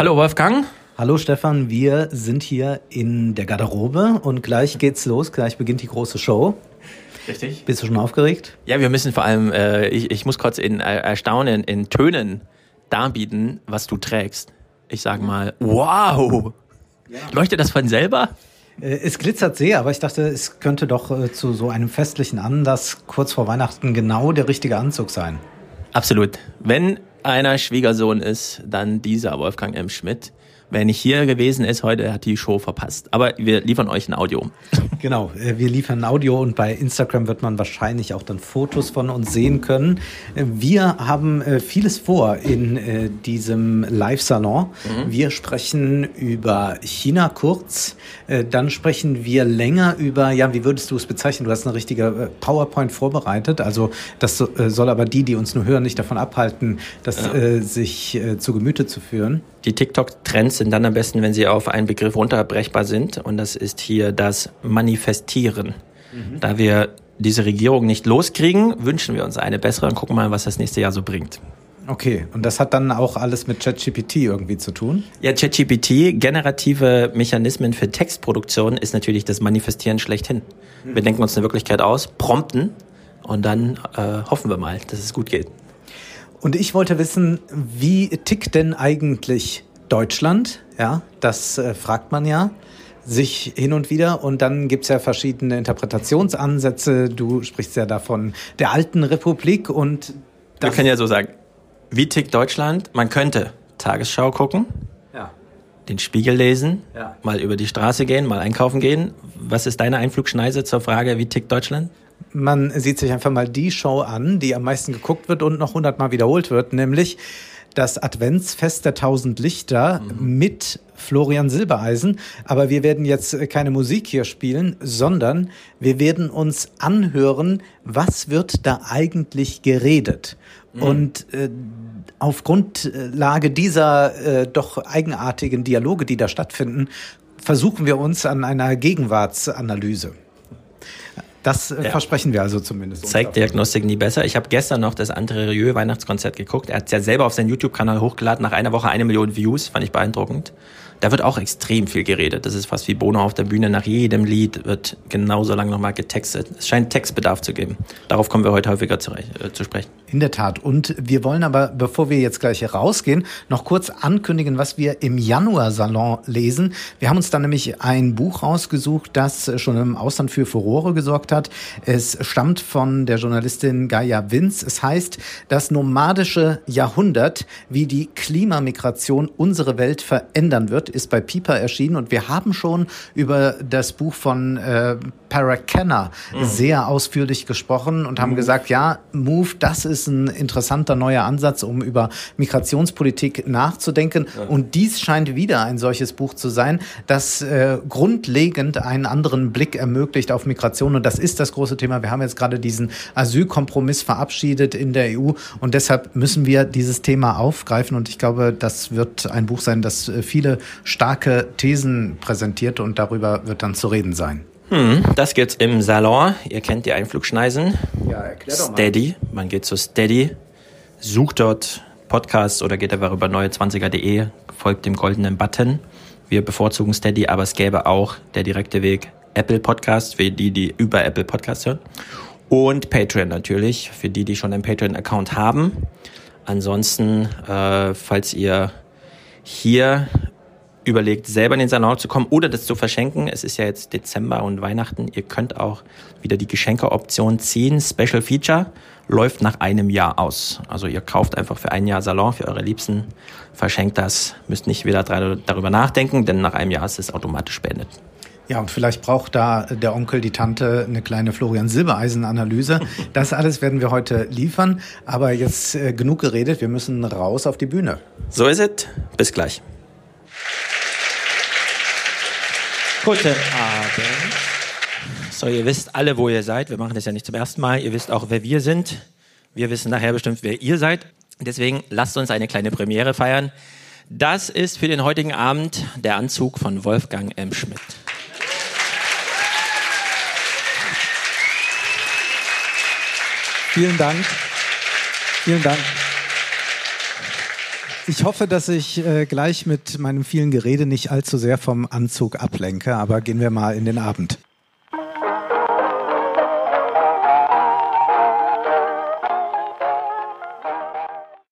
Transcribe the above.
Hallo Wolfgang. Hallo Stefan, wir sind hier in der Garderobe und gleich geht's los, gleich beginnt die große Show. Richtig. Bist du schon aufgeregt? Ja, wir müssen vor allem, äh, ich, ich muss kurz in äh, Erstaunen, in Tönen darbieten, was du trägst. Ich sag mal, wow! Ja. Leuchtet das von selber? Äh, es glitzert sehr, aber ich dachte, es könnte doch äh, zu so einem festlichen Anlass kurz vor Weihnachten genau der richtige Anzug sein. Absolut. Wenn einer Schwiegersohn ist, dann dieser Wolfgang M. Schmidt. Wer nicht hier gewesen ist heute, hat die Show verpasst. Aber wir liefern euch ein Audio. Genau, äh, wir liefern ein Audio und bei Instagram wird man wahrscheinlich auch dann Fotos von uns sehen können. Äh, wir haben äh, vieles vor in diesem Live-Salon. Mhm. Wir sprechen über China kurz, dann sprechen wir länger über, ja, wie würdest du es bezeichnen? Du hast eine richtige PowerPoint vorbereitet. Also das soll aber die, die uns nur hören, nicht davon abhalten, das ja. sich zu Gemüte zu führen. Die TikTok-Trends sind dann am besten, wenn sie auf einen Begriff runterbrechbar sind. Und das ist hier das Manifestieren. Mhm. Da wir diese Regierung nicht loskriegen, wünschen wir uns eine bessere und gucken mal, was das nächste Jahr so bringt. Okay, und das hat dann auch alles mit ChatGPT irgendwie zu tun? Ja, ChatGPT, generative Mechanismen für Textproduktion, ist natürlich das Manifestieren schlechthin. Mhm. Wir denken uns eine Wirklichkeit aus, prompten und dann äh, hoffen wir mal, dass es gut geht. Und ich wollte wissen, wie tickt denn eigentlich Deutschland? Ja, das äh, fragt man ja sich hin und wieder. Und dann gibt's ja verschiedene Interpretationsansätze. Du sprichst ja davon der alten Republik und wir können ja so sagen, wie tickt Deutschland? Man könnte Tagesschau gucken, ja. den Spiegel lesen, ja. mal über die Straße gehen, mal einkaufen gehen. Was ist deine Einflugschneise zur Frage, wie tickt Deutschland? man sieht sich einfach mal die Show an, die am meisten geguckt wird und noch hundertmal wiederholt wird, nämlich das Adventsfest der tausend Lichter mhm. mit Florian Silbereisen. Aber wir werden jetzt keine Musik hier spielen, sondern wir werden uns anhören, was wird da eigentlich geredet. Mhm. Und äh, auf Grundlage dieser äh, doch eigenartigen Dialoge, die da stattfinden, versuchen wir uns an einer Gegenwartsanalyse. Das äh, ja. versprechen wir also zumindest. Zeigt Diagnostik nie besser. Ich habe gestern noch das Andre Rieu Weihnachtskonzert geguckt. Er hat es ja selber auf seinen YouTube-Kanal hochgeladen. Nach einer Woche eine Million Views. Fand ich beeindruckend. Da wird auch extrem viel geredet. Das ist fast wie Bono auf der Bühne. Nach jedem Lied wird genauso lang nochmal getextet. Es scheint Textbedarf zu geben. Darauf kommen wir heute häufiger zu, äh, zu sprechen. In der Tat. Und wir wollen aber, bevor wir jetzt gleich rausgehen, noch kurz ankündigen, was wir im Januar-Salon lesen. Wir haben uns da nämlich ein Buch rausgesucht, das schon im Ausland für Furore gesorgt hat. Es stammt von der Journalistin Gaia Winz. Es heißt, das nomadische Jahrhundert, wie die Klimamigration unsere Welt verändern wird ist bei Piper erschienen. Und wir haben schon über das Buch von äh, Parakenna mhm. sehr ausführlich gesprochen und haben mhm. gesagt, ja, Move, das ist ein interessanter neuer Ansatz, um über Migrationspolitik nachzudenken. Ja. Und dies scheint wieder ein solches Buch zu sein, das äh, grundlegend einen anderen Blick ermöglicht auf Migration. Und das ist das große Thema. Wir haben jetzt gerade diesen Asylkompromiss verabschiedet in der EU und deshalb müssen wir dieses Thema aufgreifen. Und ich glaube, das wird ein Buch sein, das äh, viele starke Thesen präsentiert und darüber wird dann zu reden sein. Hm, das gibt's im Salon. Ihr kennt die Einflugschneisen. Ja, erklär doch mal. Steady. Man geht zu Steady, sucht dort Podcasts oder geht einfach über neue20er.de, folgt dem goldenen Button. Wir bevorzugen Steady, aber es gäbe auch der direkte Weg Apple Podcast für die, die über Apple Podcast hören. Und Patreon natürlich, für die, die schon einen Patreon-Account haben. Ansonsten, äh, falls ihr hier überlegt, selber in den Salon zu kommen oder das zu verschenken. Es ist ja jetzt Dezember und Weihnachten. Ihr könnt auch wieder die Geschenkeoption ziehen. Special Feature läuft nach einem Jahr aus. Also ihr kauft einfach für ein Jahr Salon für eure Liebsten, verschenkt das, müsst nicht wieder darüber nachdenken, denn nach einem Jahr ist es automatisch beendet. Ja, und vielleicht braucht da der Onkel, die Tante eine kleine Florian Silbereisen-Analyse. Das alles werden wir heute liefern. Aber jetzt äh, genug geredet, wir müssen raus auf die Bühne. So ist es. Bis gleich. Guten Abend. So, ihr wisst alle, wo ihr seid. Wir machen das ja nicht zum ersten Mal. Ihr wisst auch, wer wir sind. Wir wissen nachher bestimmt, wer ihr seid. Deswegen lasst uns eine kleine Premiere feiern. Das ist für den heutigen Abend der Anzug von Wolfgang M. Schmidt. Vielen Dank. Vielen Dank. Ich hoffe, dass ich äh, gleich mit meinem vielen Gerede nicht allzu sehr vom Anzug ablenke, aber gehen wir mal in den Abend.